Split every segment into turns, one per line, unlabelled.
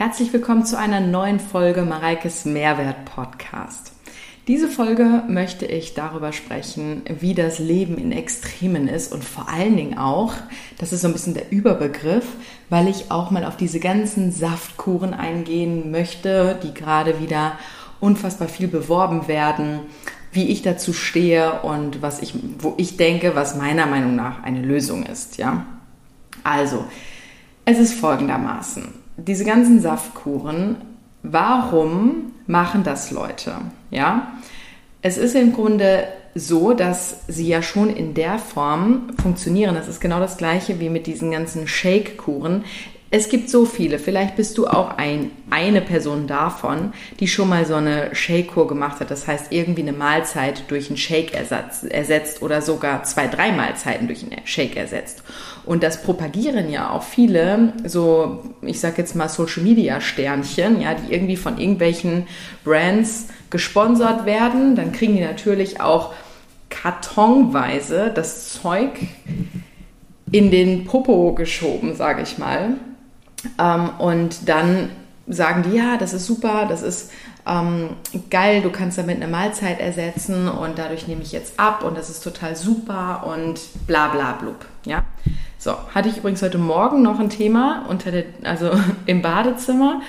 Herzlich willkommen zu einer neuen Folge Mareikes Mehrwert Podcast. Diese Folge möchte ich darüber sprechen, wie das Leben in Extremen ist und vor allen Dingen auch, das ist so ein bisschen der Überbegriff, weil ich auch mal auf diese ganzen Saftkuren eingehen möchte, die gerade wieder unfassbar viel beworben werden, wie ich dazu stehe und was ich, wo ich denke, was meiner Meinung nach eine Lösung ist, ja. Also, es ist folgendermaßen diese ganzen Saftkuren, warum machen das Leute? Ja, es ist im Grunde so, dass sie ja schon in der Form funktionieren. Das ist genau das gleiche wie mit diesen ganzen Shake-Kuren. Es gibt so viele. Vielleicht bist du auch ein, eine Person davon, die schon mal so eine Shake-Kur gemacht hat. Das heißt, irgendwie eine Mahlzeit durch einen Shake ersetzt oder sogar zwei, drei Mahlzeiten durch einen Shake ersetzt. Und das propagieren ja auch viele, so, ich sag jetzt mal Social Media Sternchen, ja, die irgendwie von irgendwelchen Brands gesponsert werden. Dann kriegen die natürlich auch kartonweise das Zeug in den Popo geschoben, sage ich mal. Ähm, und dann sagen die, ja, das ist super, das ist ähm, geil, du kannst damit eine Mahlzeit ersetzen und dadurch nehme ich jetzt ab und das ist total super und bla bla blub. Ja? So, hatte ich übrigens heute Morgen noch ein Thema unter der, also im Badezimmer,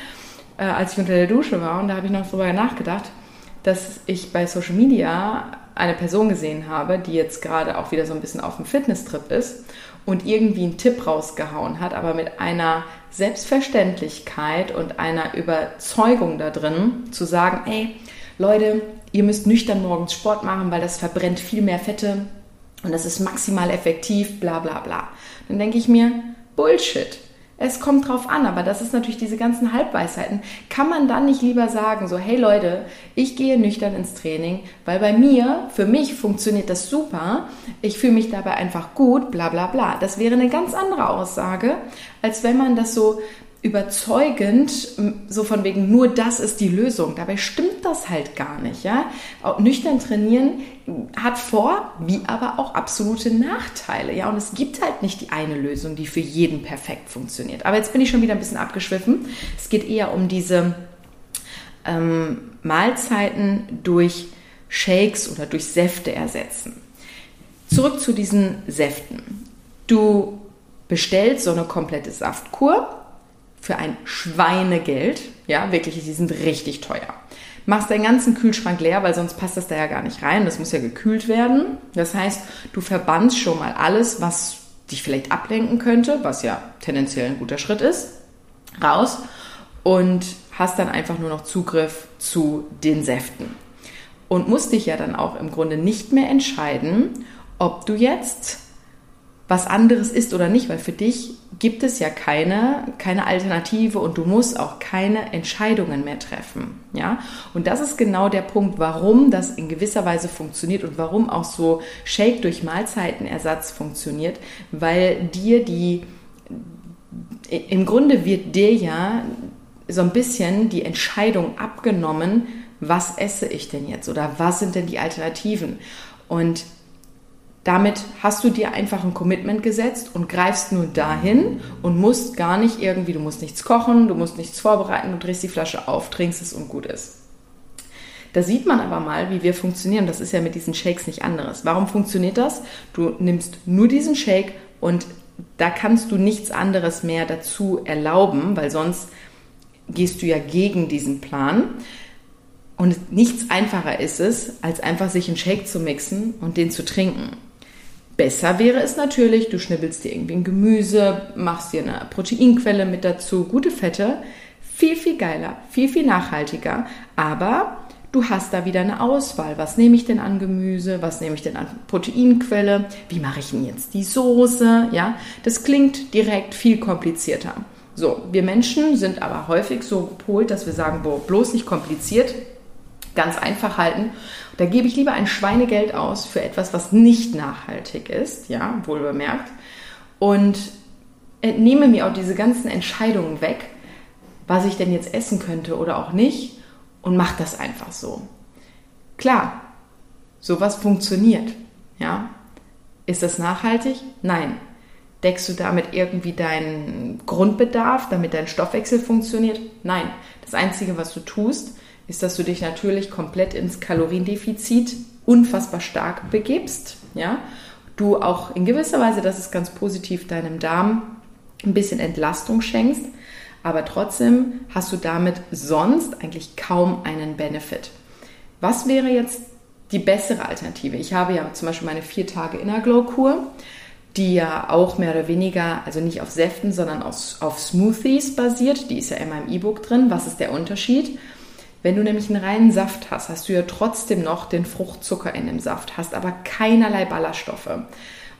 äh, als ich unter der Dusche war und da habe ich noch darüber nachgedacht, dass ich bei Social Media eine Person gesehen habe, die jetzt gerade auch wieder so ein bisschen auf dem Fitnesstrip ist und irgendwie einen Tipp rausgehauen hat, aber mit einer Selbstverständlichkeit und einer Überzeugung da drin, zu sagen, ey, Leute, ihr müsst nüchtern morgens Sport machen, weil das verbrennt viel mehr Fette und das ist maximal effektiv, bla bla bla. Dann denke ich mir, Bullshit. Es kommt drauf an, aber das ist natürlich diese ganzen Halbweisheiten. Kann man dann nicht lieber sagen, so, hey Leute, ich gehe nüchtern ins Training, weil bei mir, für mich funktioniert das super, ich fühle mich dabei einfach gut, bla bla bla. Das wäre eine ganz andere Aussage, als wenn man das so überzeugend, so von wegen, nur das ist die Lösung. Dabei stimmt das halt gar nicht. Ja? Nüchtern trainieren hat Vor-, wie aber auch absolute Nachteile. Ja? Und es gibt halt nicht die eine Lösung, die für jeden perfekt funktioniert. Aber jetzt bin ich schon wieder ein bisschen abgeschwiffen. Es geht eher um diese ähm, Mahlzeiten durch Shakes oder durch Säfte ersetzen. Zurück zu diesen Säften. Du bestellst so eine komplette Saftkur für ein Schweinegeld. Ja, wirklich, die sind richtig teuer. Machst deinen ganzen Kühlschrank leer, weil sonst passt das da ja gar nicht rein. Das muss ja gekühlt werden. Das heißt, du verbannst schon mal alles, was dich vielleicht ablenken könnte, was ja tendenziell ein guter Schritt ist, raus und hast dann einfach nur noch Zugriff zu den Säften. Und musst dich ja dann auch im Grunde nicht mehr entscheiden, ob du jetzt was anderes ist oder nicht, weil für dich gibt es ja keine, keine Alternative und du musst auch keine Entscheidungen mehr treffen. Ja? Und das ist genau der Punkt, warum das in gewisser Weise funktioniert und warum auch so Shake durch Mahlzeitenersatz funktioniert, weil dir die, im Grunde wird dir ja so ein bisschen die Entscheidung abgenommen, was esse ich denn jetzt oder was sind denn die Alternativen? Und damit hast du dir einfach ein Commitment gesetzt und greifst nur dahin und musst gar nicht irgendwie, du musst nichts kochen, du musst nichts vorbereiten, du drehst die Flasche auf, trinkst es und gut ist. Da sieht man aber mal, wie wir funktionieren. Das ist ja mit diesen Shakes nicht anderes. Warum funktioniert das? Du nimmst nur diesen Shake und da kannst du nichts anderes mehr dazu erlauben, weil sonst gehst du ja gegen diesen Plan. Und nichts einfacher ist es, als einfach sich einen Shake zu mixen und den zu trinken. Besser wäre es natürlich, du schnibbelst dir irgendwie ein Gemüse, machst dir eine Proteinquelle mit dazu, gute Fette. Viel, viel geiler, viel, viel nachhaltiger. Aber du hast da wieder eine Auswahl. Was nehme ich denn an Gemüse? Was nehme ich denn an Proteinquelle? Wie mache ich denn jetzt die Soße? Ja, das klingt direkt viel komplizierter. So, wir Menschen sind aber häufig so gepolt, dass wir sagen, boah, bloß nicht kompliziert, ganz einfach halten. Da gebe ich lieber ein Schweinegeld aus für etwas, was nicht nachhaltig ist, ja, wohl bemerkt, und entnehme mir auch diese ganzen Entscheidungen weg, was ich denn jetzt essen könnte oder auch nicht, und mache das einfach so. Klar, sowas funktioniert, ja. Ist das nachhaltig? Nein. Deckst du damit irgendwie deinen Grundbedarf, damit dein Stoffwechsel funktioniert? Nein. Das Einzige, was du tust, ist, dass du dich natürlich komplett ins Kaloriendefizit unfassbar stark begibst. Ja? Du auch in gewisser Weise, das ist ganz positiv, deinem Darm ein bisschen Entlastung schenkst. Aber trotzdem hast du damit sonst eigentlich kaum einen Benefit. Was wäre jetzt die bessere Alternative? Ich habe ja zum Beispiel meine vier Tage Inner Glow Kur die ja auch mehr oder weniger, also nicht auf Säften, sondern auf, auf Smoothies basiert. Die ist ja in meinem E-Book drin. Was ist der Unterschied? Wenn du nämlich einen reinen Saft hast, hast du ja trotzdem noch den Fruchtzucker in dem Saft, hast aber keinerlei Ballaststoffe.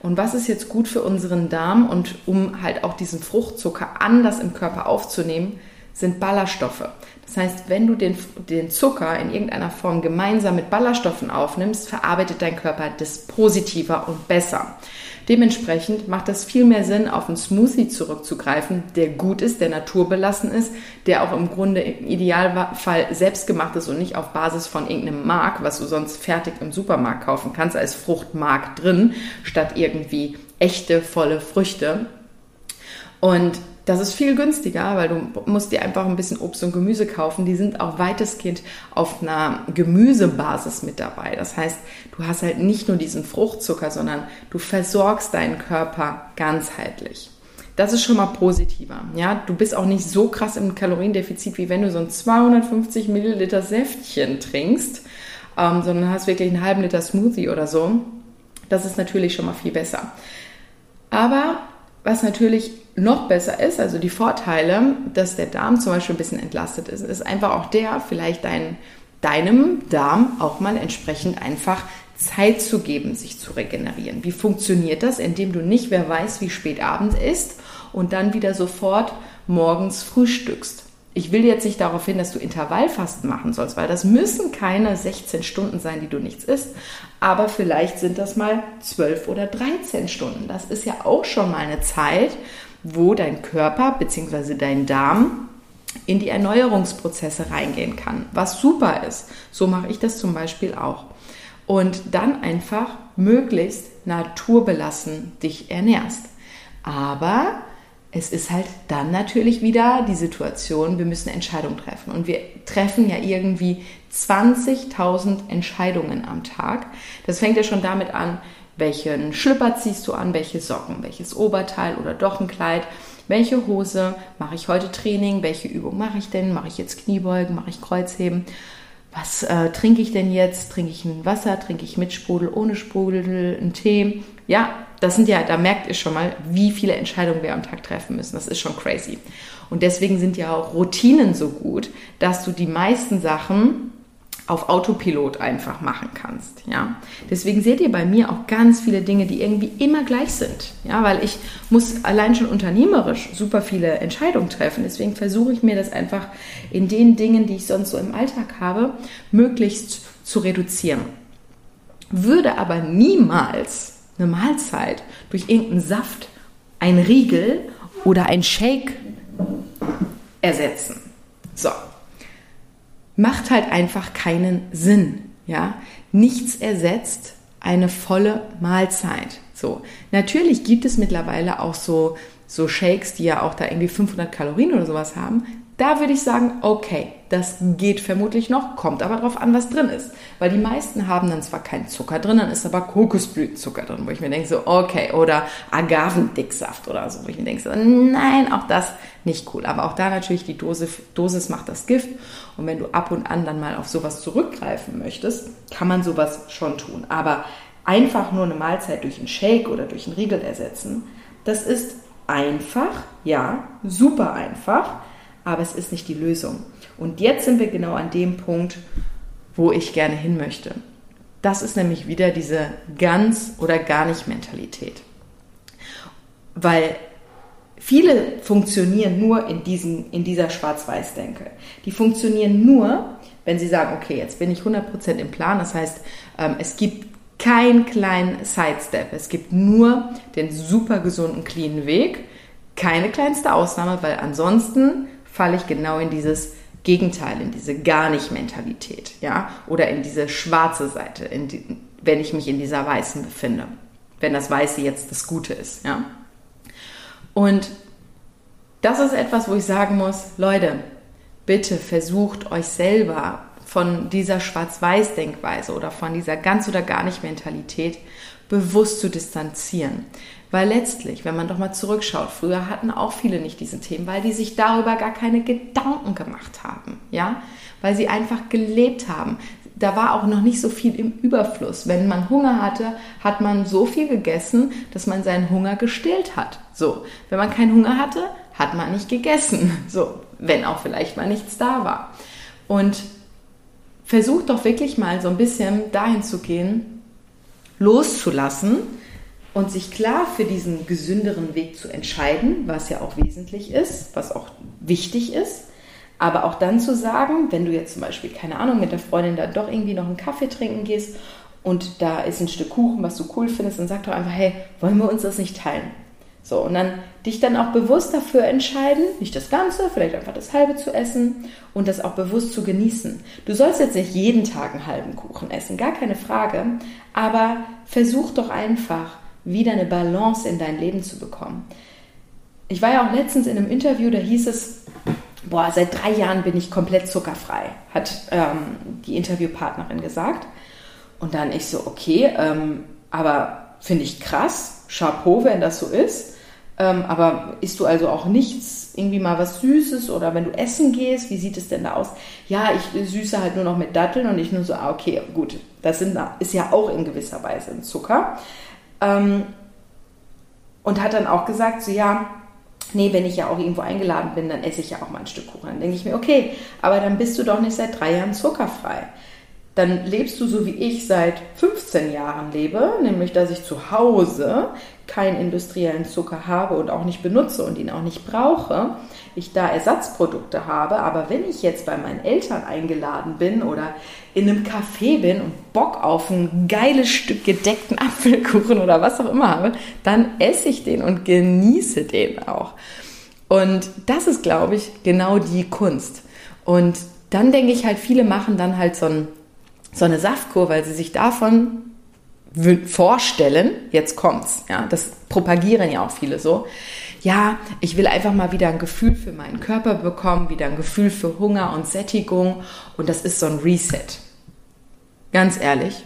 Und was ist jetzt gut für unseren Darm und um halt auch diesen Fruchtzucker anders im Körper aufzunehmen, sind Ballaststoffe. Das heißt, wenn du den, den Zucker in irgendeiner Form gemeinsam mit Ballaststoffen aufnimmst, verarbeitet dein Körper das positiver und besser. Dementsprechend macht es viel mehr Sinn, auf einen Smoothie zurückzugreifen, der gut ist, der naturbelassen ist, der auch im Grunde im Idealfall selbst gemacht ist und nicht auf Basis von irgendeinem Mark, was du sonst fertig im Supermarkt kaufen kannst, als Fruchtmark drin, statt irgendwie echte, volle Früchte. Und das ist viel günstiger, weil du musst dir einfach ein bisschen Obst und Gemüse kaufen. Die sind auch weitestgehend auf einer Gemüsebasis mit dabei. Das heißt, du hast halt nicht nur diesen Fruchtzucker, sondern du versorgst deinen Körper ganzheitlich. Das ist schon mal positiver. Ja, du bist auch nicht so krass im Kaloriendefizit, wie wenn du so ein 250 Milliliter Säftchen trinkst, ähm, sondern hast wirklich einen halben Liter Smoothie oder so. Das ist natürlich schon mal viel besser. Aber was natürlich noch besser ist, also die Vorteile, dass der Darm zum Beispiel ein bisschen entlastet ist, ist einfach auch der, vielleicht dein, deinem Darm auch mal entsprechend einfach Zeit zu geben, sich zu regenerieren. Wie funktioniert das? Indem du nicht, wer weiß, wie spät Abend ist und dann wieder sofort morgens frühstückst ich will jetzt nicht darauf hin, dass du Intervallfasten machen sollst, weil das müssen keine 16 Stunden sein, die du nichts isst. Aber vielleicht sind das mal 12 oder 13 Stunden. Das ist ja auch schon mal eine Zeit, wo dein Körper bzw. dein Darm in die Erneuerungsprozesse reingehen kann, was super ist. So mache ich das zum Beispiel auch. Und dann einfach möglichst naturbelassen dich ernährst. Aber es ist halt dann natürlich wieder die Situation, wir müssen Entscheidungen treffen. Und wir treffen ja irgendwie 20.000 Entscheidungen am Tag. Das fängt ja schon damit an, welchen Schlüpper ziehst du an, welche Socken, welches Oberteil oder doch ein Kleid, welche Hose, mache ich heute Training, welche Übung mache ich denn, mache ich jetzt Kniebeugen, mache ich Kreuzheben, was äh, trinke ich denn jetzt, trinke ich ein Wasser, trinke ich mit Sprudel, ohne Sprudel, einen Tee, ja, das sind ja, da merkt ihr schon mal, wie viele Entscheidungen wir am Tag treffen müssen. Das ist schon crazy. Und deswegen sind ja auch Routinen so gut, dass du die meisten Sachen auf Autopilot einfach machen kannst, ja. Deswegen seht ihr bei mir auch ganz viele Dinge, die irgendwie immer gleich sind, ja, weil ich muss allein schon unternehmerisch super viele Entscheidungen treffen. Deswegen versuche ich mir das einfach in den Dingen, die ich sonst so im Alltag habe, möglichst zu reduzieren. Würde aber niemals eine Mahlzeit durch irgendeinen Saft, ein Riegel oder ein Shake ersetzen. So. Macht halt einfach keinen Sinn, ja? Nichts ersetzt eine volle Mahlzeit. So. Natürlich gibt es mittlerweile auch so, so Shakes, die ja auch da irgendwie 500 Kalorien oder sowas haben. Da würde ich sagen, okay, das geht vermutlich noch, kommt aber darauf an, was drin ist. Weil die meisten haben dann zwar keinen Zucker drin, dann ist aber Kokosblütenzucker drin, wo ich mir denke so, okay, oder Agavendicksaft oder so, wo ich mir denke so, nein, auch das nicht cool. Aber auch da natürlich die Dosis, Dosis macht das Gift. Und wenn du ab und an dann mal auf sowas zurückgreifen möchtest, kann man sowas schon tun. Aber einfach nur eine Mahlzeit durch einen Shake oder durch einen Riegel ersetzen, das ist einfach, ja, super einfach aber es ist nicht die Lösung. Und jetzt sind wir genau an dem Punkt, wo ich gerne hin möchte. Das ist nämlich wieder diese ganz oder gar nicht Mentalität. Weil viele funktionieren nur in, diesen, in dieser Schwarz-Weiß-Denke. Die funktionieren nur, wenn sie sagen, okay, jetzt bin ich 100% im Plan. Das heißt, ähm, es gibt keinen kleinen Sidestep. Es gibt nur den super gesunden, cleanen Weg. Keine kleinste Ausnahme, weil ansonsten falle ich genau in dieses Gegenteil, in diese gar nicht Mentalität, ja, oder in diese schwarze Seite, die, wenn ich mich in dieser weißen befinde, wenn das Weiße jetzt das Gute ist, ja. Und das ist etwas, wo ich sagen muss, Leute, bitte versucht euch selber von dieser Schwarz-Weiß-Denkweise oder von dieser ganz oder gar nicht Mentalität bewusst zu distanzieren. Weil letztlich, wenn man doch mal zurückschaut, früher hatten auch viele nicht diesen Themen, weil die sich darüber gar keine Gedanken gemacht haben, ja, weil sie einfach gelebt haben. Da war auch noch nicht so viel im Überfluss. Wenn man Hunger hatte, hat man so viel gegessen, dass man seinen Hunger gestillt hat. So, wenn man keinen Hunger hatte, hat man nicht gegessen. So, wenn auch vielleicht mal nichts da war. Und versucht doch wirklich mal so ein bisschen dahin zu gehen, loszulassen und sich klar für diesen gesünderen Weg zu entscheiden, was ja auch wesentlich ist, was auch wichtig ist. Aber auch dann zu sagen, wenn du jetzt zum Beispiel, keine Ahnung, mit der Freundin da doch irgendwie noch einen Kaffee trinken gehst und da ist ein Stück Kuchen, was du cool findest, dann sag doch einfach, hey, wollen wir uns das nicht teilen? So, und dann dich dann auch bewusst dafür entscheiden, nicht das Ganze, vielleicht einfach das halbe zu essen und das auch bewusst zu genießen. Du sollst jetzt nicht jeden Tag einen halben Kuchen essen, gar keine Frage, aber versuch doch einfach wieder eine Balance in dein Leben zu bekommen. Ich war ja auch letztens in einem Interview, da hieß es, boah, seit drei Jahren bin ich komplett zuckerfrei, hat ähm, die Interviewpartnerin gesagt. Und dann ich so, okay, ähm, aber finde ich krass, Chapeau, wenn das so ist. Ähm, aber isst du also auch nichts, irgendwie mal was Süßes oder wenn du essen gehst, wie sieht es denn da aus? Ja, ich süße halt nur noch mit Datteln und ich nur so, ah, okay, gut, das sind, ist ja auch in gewisser Weise ein Zucker. Ähm, und hat dann auch gesagt, so ja, nee, wenn ich ja auch irgendwo eingeladen bin, dann esse ich ja auch mal ein Stück Kuchen. Dann denke ich mir, okay, aber dann bist du doch nicht seit drei Jahren zuckerfrei dann lebst du so wie ich seit 15 Jahren lebe, nämlich dass ich zu Hause keinen industriellen Zucker habe und auch nicht benutze und ihn auch nicht brauche, ich da Ersatzprodukte habe, aber wenn ich jetzt bei meinen Eltern eingeladen bin oder in einem Café bin und Bock auf ein geiles Stück gedeckten Apfelkuchen oder was auch immer habe, dann esse ich den und genieße den auch. Und das ist, glaube ich, genau die Kunst. Und dann denke ich halt, viele machen dann halt so ein so eine Saftkur, weil sie sich davon vorstellen, jetzt kommt's, ja, das propagieren ja auch viele so. Ja, ich will einfach mal wieder ein Gefühl für meinen Körper bekommen, wieder ein Gefühl für Hunger und Sättigung und das ist so ein Reset. Ganz ehrlich,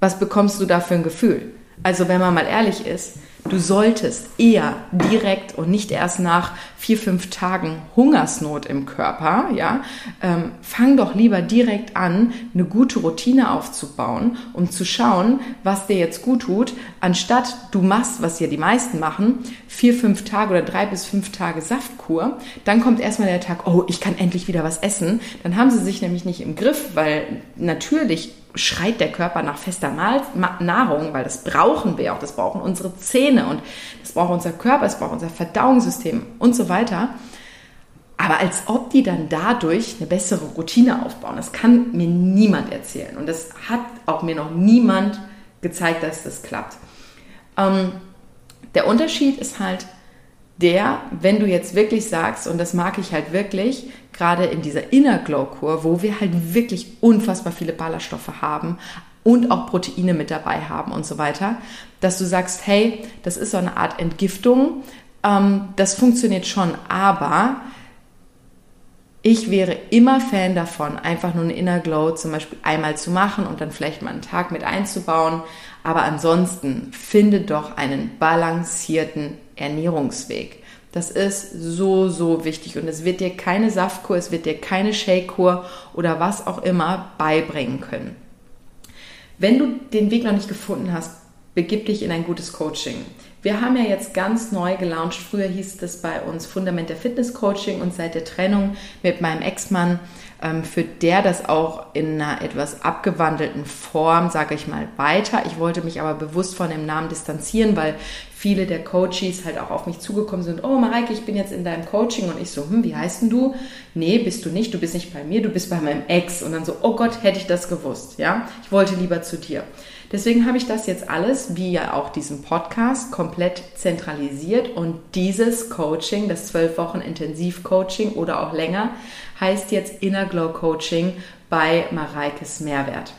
was bekommst du da für ein Gefühl? Also wenn man mal ehrlich ist, Du solltest eher direkt und nicht erst nach vier, fünf Tagen Hungersnot im Körper, ja, ähm, fang doch lieber direkt an, eine gute Routine aufzubauen, um zu schauen, was dir jetzt gut tut, anstatt du machst, was ja die meisten machen, vier, fünf Tage oder drei bis fünf Tage Saftkur, dann kommt erstmal der Tag, oh, ich kann endlich wieder was essen. Dann haben sie sich nämlich nicht im Griff, weil natürlich schreit der Körper nach fester Nahrung, weil das brauchen wir auch, das brauchen unsere Zähne und das braucht unser Körper, das braucht unser Verdauungssystem und so weiter. Aber als ob die dann dadurch eine bessere Routine aufbauen, das kann mir niemand erzählen. Und das hat auch mir noch niemand gezeigt, dass das klappt. Ähm, der Unterschied ist halt der, wenn du jetzt wirklich sagst, und das mag ich halt wirklich, gerade in dieser Inner Glow Kur, wo wir halt wirklich unfassbar viele Ballaststoffe haben und auch Proteine mit dabei haben und so weiter, dass du sagst, hey, das ist so eine Art Entgiftung, ähm, das funktioniert schon, aber ich wäre immer Fan davon, einfach nur eine Inner Glow zum Beispiel einmal zu machen und dann vielleicht mal einen Tag mit einzubauen. Aber ansonsten finde doch einen balancierten Ernährungsweg. Das ist so, so wichtig und es wird dir keine Saftkur, es wird dir keine Shakekur oder was auch immer beibringen können. Wenn du den Weg noch nicht gefunden hast, begib dich in ein gutes Coaching. Wir haben ja jetzt ganz neu gelauncht. Früher hieß es bei uns Fundament der Fitness Coaching und seit der Trennung mit meinem Ex-Mann ähm, führt der das auch in einer etwas abgewandelten Form, sage ich mal, weiter. Ich wollte mich aber bewusst von dem Namen distanzieren, weil viele der Coaches halt auch auf mich zugekommen sind. Oh, Mareike, ich bin jetzt in deinem Coaching und ich so, hm, wie heißt denn du? Nee, bist du nicht. Du bist nicht bei mir, du bist bei meinem Ex. Und dann so, oh Gott, hätte ich das gewusst. Ja, ich wollte lieber zu dir. Deswegen habe ich das jetzt alles, wie ja auch diesen Podcast, komplett zentralisiert und dieses Coaching, das zwölf Wochen Intensivcoaching oder auch länger, heißt jetzt Inner Glow Coaching bei Mareikes Mehrwert.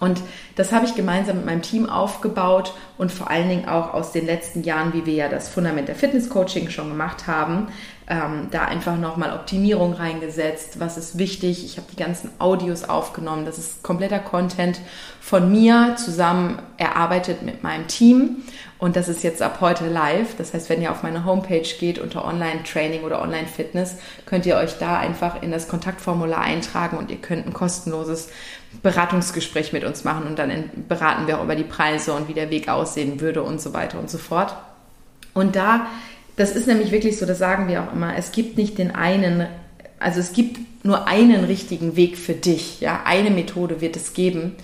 Und das habe ich gemeinsam mit meinem Team aufgebaut und vor allen Dingen auch aus den letzten Jahren, wie wir ja das Fundament der Fitness Coaching schon gemacht haben, ähm, da einfach nochmal Optimierung reingesetzt. Was ist wichtig? Ich habe die ganzen Audios aufgenommen. Das ist kompletter Content von mir zusammen erarbeitet mit meinem Team. Und das ist jetzt ab heute live. Das heißt, wenn ihr auf meine Homepage geht unter Online-Training oder Online-Fitness, könnt ihr euch da einfach in das Kontaktformular eintragen und ihr könnt ein kostenloses Beratungsgespräch mit uns machen und dann beraten wir auch über die Preise und wie der Weg aussehen würde und so weiter und so fort. Und da, das ist nämlich wirklich so, das sagen wir auch immer, es gibt nicht den einen, also es gibt nur einen richtigen Weg für dich. Ja, eine Methode wird es geben.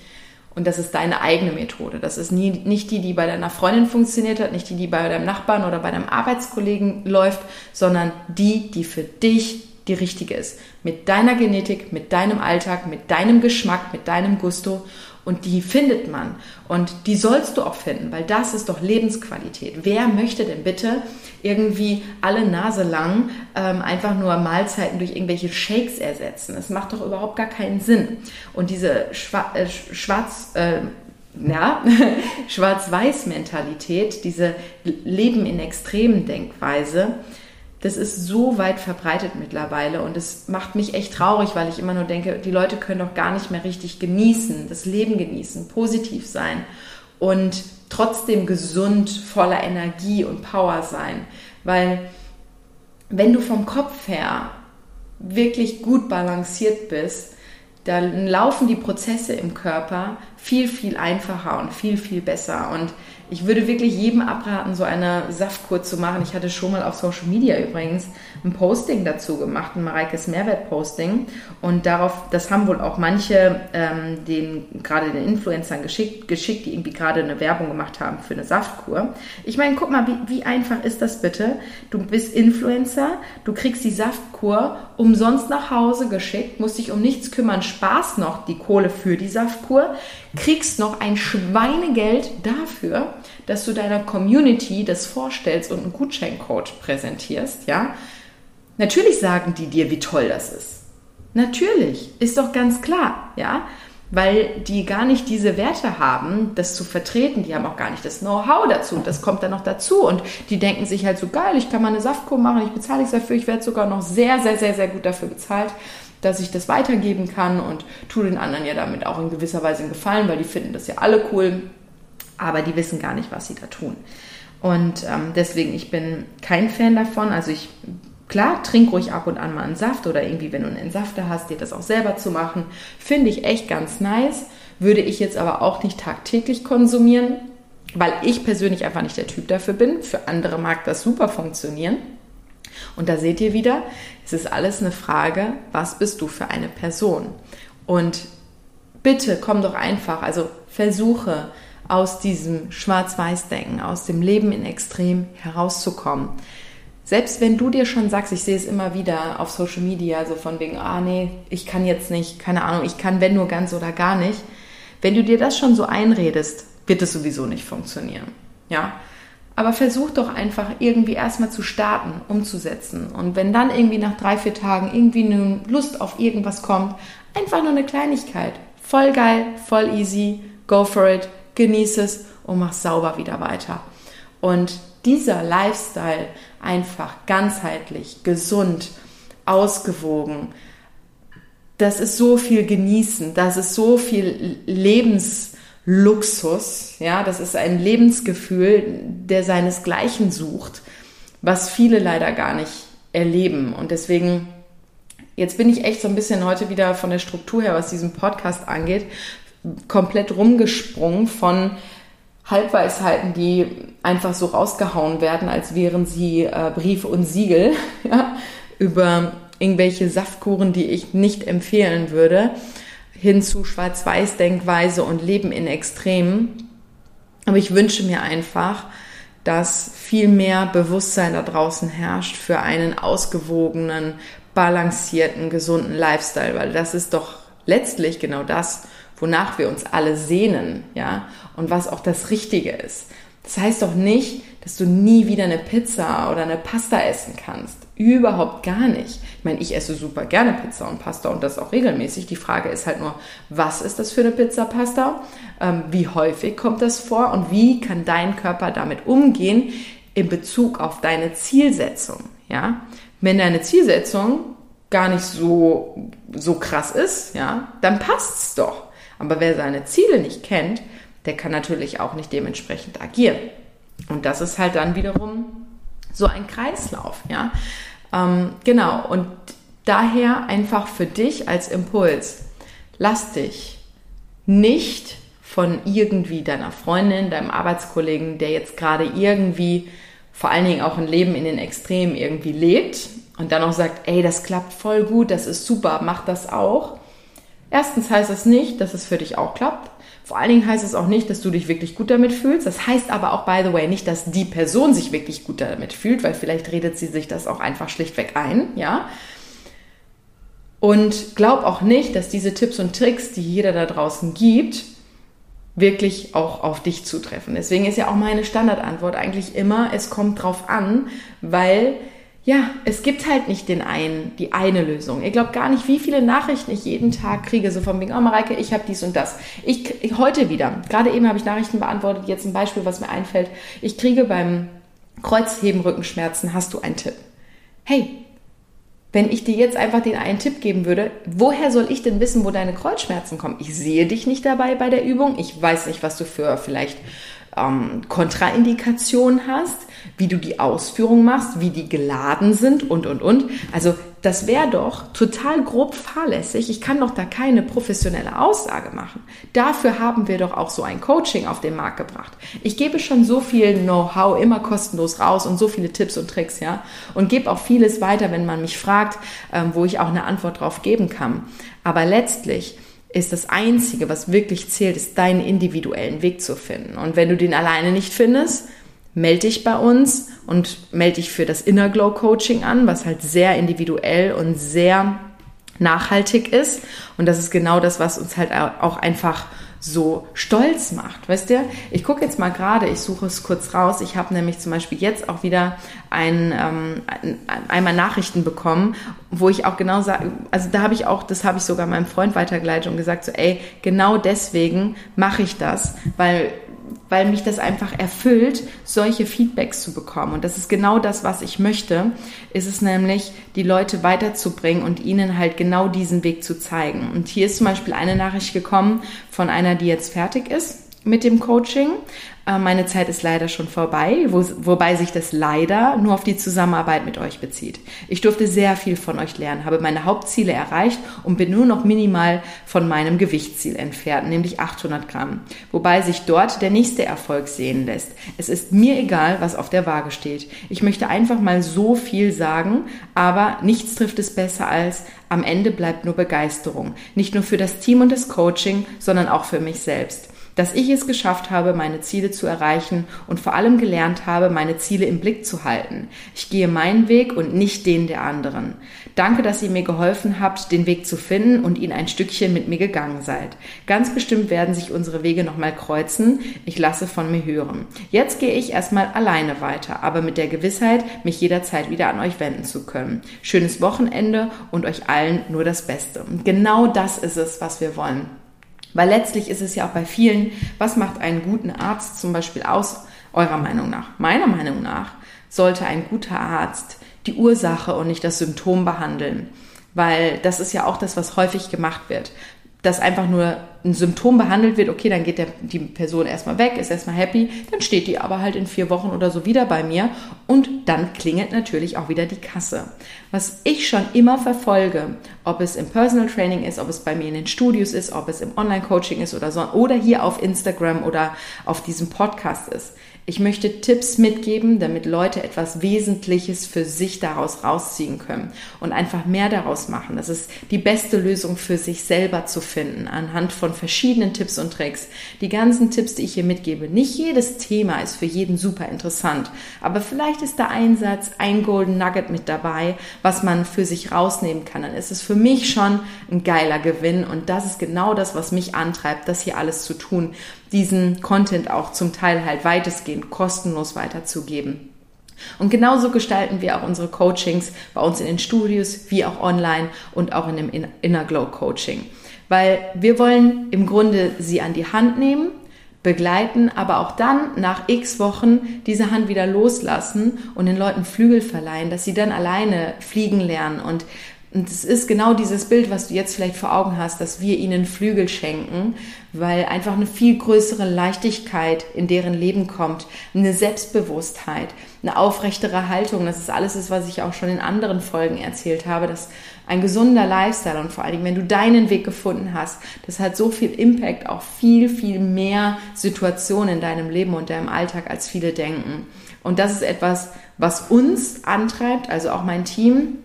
Und das ist deine eigene Methode. Das ist nie, nicht die, die bei deiner Freundin funktioniert hat, nicht die, die bei deinem Nachbarn oder bei deinem Arbeitskollegen läuft, sondern die, die für dich die richtige ist. Mit deiner Genetik, mit deinem Alltag, mit deinem Geschmack, mit deinem Gusto. Und die findet man. Und die sollst du auch finden, weil das ist doch Lebensqualität. Wer möchte denn bitte irgendwie alle Nase lang ähm, einfach nur Mahlzeiten durch irgendwelche Shakes ersetzen? Das macht doch überhaupt gar keinen Sinn. Und diese Schwa äh, Schwarz... Äh, ja, Schwarz-Weiß-Mentalität, diese Leben in extremen Denkweise, das ist so weit verbreitet mittlerweile und es macht mich echt traurig, weil ich immer nur denke, die Leute können doch gar nicht mehr richtig genießen, das Leben genießen, positiv sein und trotzdem gesund, voller Energie und Power sein. Weil wenn du vom Kopf her wirklich gut balanciert bist, dann laufen die Prozesse im Körper viel, viel einfacher und viel, viel besser. Und ich würde wirklich jedem abraten, so eine Saftkur zu machen. Ich hatte schon mal auf Social Media übrigens ein Posting dazu gemacht, ein Mareikes Mehrwert-Posting. Und darauf, das haben wohl auch manche ähm, den, gerade den Influencern geschickt, geschickt, die irgendwie gerade eine Werbung gemacht haben für eine Saftkur. Ich meine, guck mal, wie, wie einfach ist das bitte? Du bist Influencer, du kriegst die Saftkur umsonst nach Hause geschickt, musst dich um nichts kümmern, Spaß noch die Kohle für die Saftkur, kriegst noch ein Schweinegeld dafür, dass du deiner Community das vorstellst und einen Gutscheincode präsentierst, ja? Natürlich sagen die dir, wie toll das ist. Natürlich, ist doch ganz klar, ja? Weil die gar nicht diese Werte haben, das zu vertreten. Die haben auch gar nicht das Know-how dazu. Das kommt dann noch dazu. Und die denken sich halt so geil, ich kann mal eine Saftkur machen, ich bezahle nichts dafür, ich werde sogar noch sehr, sehr, sehr, sehr gut dafür bezahlt dass ich das weitergeben kann und tue den anderen ja damit auch in gewisser Weise einen Gefallen, weil die finden das ja alle cool, aber die wissen gar nicht, was sie da tun. Und ähm, deswegen, ich bin kein Fan davon. Also ich, klar, trink ruhig ab und an mal einen Saft oder irgendwie, wenn du einen Entsafter hast, dir das auch selber zu machen, finde ich echt ganz nice. Würde ich jetzt aber auch nicht tagtäglich konsumieren, weil ich persönlich einfach nicht der Typ dafür bin. Für andere mag das super funktionieren. Und da seht ihr wieder, es ist alles eine Frage, was bist du für eine Person? Und bitte komm doch einfach, also versuche aus diesem Schwarz-Weiß-Denken, aus dem Leben in Extrem herauszukommen. Selbst wenn du dir schon sagst, ich sehe es immer wieder auf Social Media, so von wegen, ah nee, ich kann jetzt nicht, keine Ahnung, ich kann wenn nur ganz oder gar nicht. Wenn du dir das schon so einredest, wird es sowieso nicht funktionieren. Ja, aber versuch doch einfach irgendwie erstmal zu starten, umzusetzen. Und wenn dann irgendwie nach drei, vier Tagen irgendwie eine Lust auf irgendwas kommt, einfach nur eine Kleinigkeit. Voll geil, voll easy, go for it, genieß es und mach sauber wieder weiter. Und dieser Lifestyle einfach ganzheitlich, gesund, ausgewogen, das ist so viel genießen, das ist so viel Lebens Luxus. Ja, das ist ein Lebensgefühl, der seinesgleichen sucht, was viele leider gar nicht erleben. Und deswegen, jetzt bin ich echt so ein bisschen heute wieder von der Struktur her, was diesen Podcast angeht, komplett rumgesprungen von Halbweisheiten, die einfach so rausgehauen werden, als wären sie äh, Briefe und Siegel, ja, über irgendwelche Saftkuren, die ich nicht empfehlen würde hin zu Schwarz-Weiß-Denkweise und Leben in Extremen. Aber ich wünsche mir einfach, dass viel mehr Bewusstsein da draußen herrscht für einen ausgewogenen, balancierten, gesunden Lifestyle, weil das ist doch letztlich genau das, wonach wir uns alle sehnen, ja, und was auch das Richtige ist. Das heißt doch nicht, dass du nie wieder eine Pizza oder eine Pasta essen kannst. Überhaupt gar nicht. Ich meine, ich esse super gerne Pizza und Pasta und das auch regelmäßig. Die Frage ist halt nur, was ist das für eine Pizza, Pasta? Ähm, wie häufig kommt das vor und wie kann dein Körper damit umgehen in Bezug auf deine Zielsetzung? Ja, wenn deine Zielsetzung gar nicht so, so krass ist, ja, dann passt's doch. Aber wer seine Ziele nicht kennt, der kann natürlich auch nicht dementsprechend agieren. Und das ist halt dann wiederum so ein Kreislauf, ja. Ähm, genau, und daher einfach für dich als Impuls, lass dich nicht von irgendwie deiner Freundin, deinem Arbeitskollegen, der jetzt gerade irgendwie vor allen Dingen auch ein Leben in den Extremen irgendwie lebt und dann auch sagt, ey, das klappt voll gut, das ist super, mach das auch. Erstens heißt es nicht, dass es für dich auch klappt. Vor allen Dingen heißt es auch nicht, dass du dich wirklich gut damit fühlst. Das heißt aber auch, by the way, nicht, dass die Person sich wirklich gut damit fühlt, weil vielleicht redet sie sich das auch einfach schlichtweg ein, ja. Und glaub auch nicht, dass diese Tipps und Tricks, die jeder da draußen gibt, wirklich auch auf dich zutreffen. Deswegen ist ja auch meine Standardantwort eigentlich immer, es kommt drauf an, weil ja, es gibt halt nicht den einen, die eine Lösung. Ihr glaubt gar nicht, wie viele Nachrichten ich jeden Tag kriege, so von wegen, oh Mareike, ich habe dies und das. Ich, ich heute wieder, gerade eben habe ich Nachrichten beantwortet, jetzt ein Beispiel, was mir einfällt. Ich kriege beim Kreuzheben Rückenschmerzen, hast du einen Tipp? Hey, wenn ich dir jetzt einfach den einen Tipp geben würde, woher soll ich denn wissen, wo deine Kreuzschmerzen kommen? Ich sehe dich nicht dabei bei der Übung. Ich weiß nicht, was du für vielleicht ähm, Kontraindikationen hast, wie du die Ausführung machst, wie die geladen sind und, und, und. Also das wäre doch total grob fahrlässig. Ich kann doch da keine professionelle Aussage machen. Dafür haben wir doch auch so ein Coaching auf den Markt gebracht. Ich gebe schon so viel Know-how immer kostenlos raus und so viele Tipps und Tricks, ja, und gebe auch vieles weiter, wenn man mich fragt, ähm, wo ich auch eine Antwort drauf geben kann. Aber letztlich ist das Einzige, was wirklich zählt, ist deinen individuellen Weg zu finden. Und wenn du den alleine nicht findest, melde dich bei uns und melde dich für das Inner Glow Coaching an, was halt sehr individuell und sehr nachhaltig ist. Und das ist genau das, was uns halt auch einfach so stolz macht. Weißt du, ich gucke jetzt mal gerade, ich suche es kurz raus. Ich habe nämlich zum Beispiel jetzt auch wieder ein, ähm, ein, einmal Nachrichten bekommen, wo ich auch genau sage, also da habe ich auch, das habe ich sogar meinem Freund weitergeleitet und gesagt, so, ey, genau deswegen mache ich das, weil weil mich das einfach erfüllt, solche Feedbacks zu bekommen. Und das ist genau das, was ich möchte, ist es nämlich, die Leute weiterzubringen und ihnen halt genau diesen Weg zu zeigen. Und hier ist zum Beispiel eine Nachricht gekommen von einer, die jetzt fertig ist mit dem Coaching. Äh, meine Zeit ist leider schon vorbei, wo, wobei sich das leider nur auf die Zusammenarbeit mit euch bezieht. Ich durfte sehr viel von euch lernen, habe meine Hauptziele erreicht und bin nur noch minimal von meinem Gewichtsziel entfernt, nämlich 800 Gramm, wobei sich dort der nächste Erfolg sehen lässt. Es ist mir egal, was auf der Waage steht. Ich möchte einfach mal so viel sagen, aber nichts trifft es besser als am Ende bleibt nur Begeisterung. Nicht nur für das Team und das Coaching, sondern auch für mich selbst dass ich es geschafft habe, meine Ziele zu erreichen und vor allem gelernt habe, meine Ziele im Blick zu halten. Ich gehe meinen Weg und nicht den der anderen. Danke, dass ihr mir geholfen habt, den Weg zu finden und ihn ein Stückchen mit mir gegangen seid. Ganz bestimmt werden sich unsere Wege nochmal kreuzen. Ich lasse von mir hören. Jetzt gehe ich erstmal alleine weiter, aber mit der Gewissheit, mich jederzeit wieder an euch wenden zu können. Schönes Wochenende und euch allen nur das Beste. Genau das ist es, was wir wollen. Weil letztlich ist es ja auch bei vielen, was macht einen guten Arzt zum Beispiel aus, eurer Meinung nach? Meiner Meinung nach sollte ein guter Arzt die Ursache und nicht das Symptom behandeln. Weil das ist ja auch das, was häufig gemacht wird dass einfach nur ein Symptom behandelt wird, okay, dann geht der, die Person erstmal weg, ist erstmal happy, dann steht die aber halt in vier Wochen oder so wieder bei mir und dann klingelt natürlich auch wieder die Kasse. Was ich schon immer verfolge, ob es im Personal Training ist, ob es bei mir in den Studios ist, ob es im Online-Coaching ist oder so, oder hier auf Instagram oder auf diesem Podcast ist, ich möchte Tipps mitgeben, damit Leute etwas Wesentliches für sich daraus rausziehen können und einfach mehr daraus machen. Das ist die beste Lösung für sich selber zu finden, anhand von verschiedenen Tipps und Tricks. Die ganzen Tipps, die ich hier mitgebe, nicht jedes Thema ist für jeden super interessant, aber vielleicht ist da ein Satz, ein Golden Nugget mit dabei, was man für sich rausnehmen kann. Dann ist es für mich schon ein geiler Gewinn und das ist genau das, was mich antreibt, das hier alles zu tun, diesen Content auch zum Teil halt weitestgehend kostenlos weiterzugeben. Und genauso gestalten wir auch unsere Coachings bei uns in den Studios, wie auch online und auch in dem Inner Glow Coaching. Weil wir wollen im Grunde sie an die Hand nehmen, begleiten, aber auch dann nach x Wochen diese Hand wieder loslassen und den Leuten Flügel verleihen, dass sie dann alleine fliegen lernen und und es ist genau dieses Bild, was du jetzt vielleicht vor Augen hast, dass wir ihnen Flügel schenken, weil einfach eine viel größere Leichtigkeit in deren Leben kommt, eine Selbstbewusstheit, eine aufrechtere Haltung. Das ist alles, das, was ich auch schon in anderen Folgen erzählt habe, dass ein gesunder Lifestyle und vor allen Dingen, wenn du deinen Weg gefunden hast, das hat so viel Impact auf viel, viel mehr Situationen in deinem Leben und deinem Alltag, als viele denken. Und das ist etwas, was uns antreibt, also auch mein Team,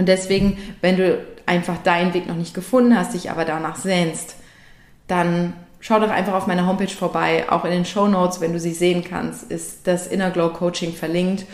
und deswegen, wenn du einfach deinen Weg noch nicht gefunden hast, dich aber danach sehnst, dann schau doch einfach auf meiner Homepage vorbei. Auch in den Show Notes, wenn du sie sehen kannst, ist das Inner Glow Coaching verlinkt.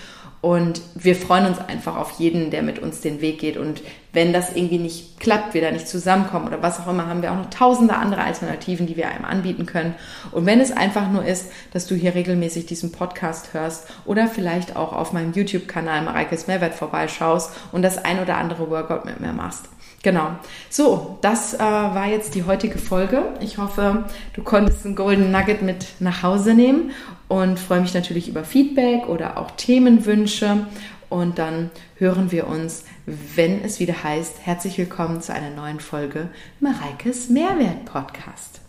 Und wir freuen uns einfach auf jeden, der mit uns den Weg geht. Und wenn das irgendwie nicht klappt, wir da nicht zusammenkommen oder was auch immer, haben wir auch noch tausende andere Alternativen, die wir einem anbieten können. Und wenn es einfach nur ist, dass du hier regelmäßig diesen Podcast hörst oder vielleicht auch auf meinem YouTube-Kanal Mareikes Mehrwert vorbeischaust und das ein oder andere Workout mit mir machst. Genau. So, das äh, war jetzt die heutige Folge. Ich hoffe, du konntest einen Golden Nugget mit nach Hause nehmen und freue mich natürlich über Feedback oder auch Themenwünsche. Und dann hören wir uns, wenn es wieder heißt, herzlich willkommen zu einer neuen Folge Mareikes Mehrwert Podcast.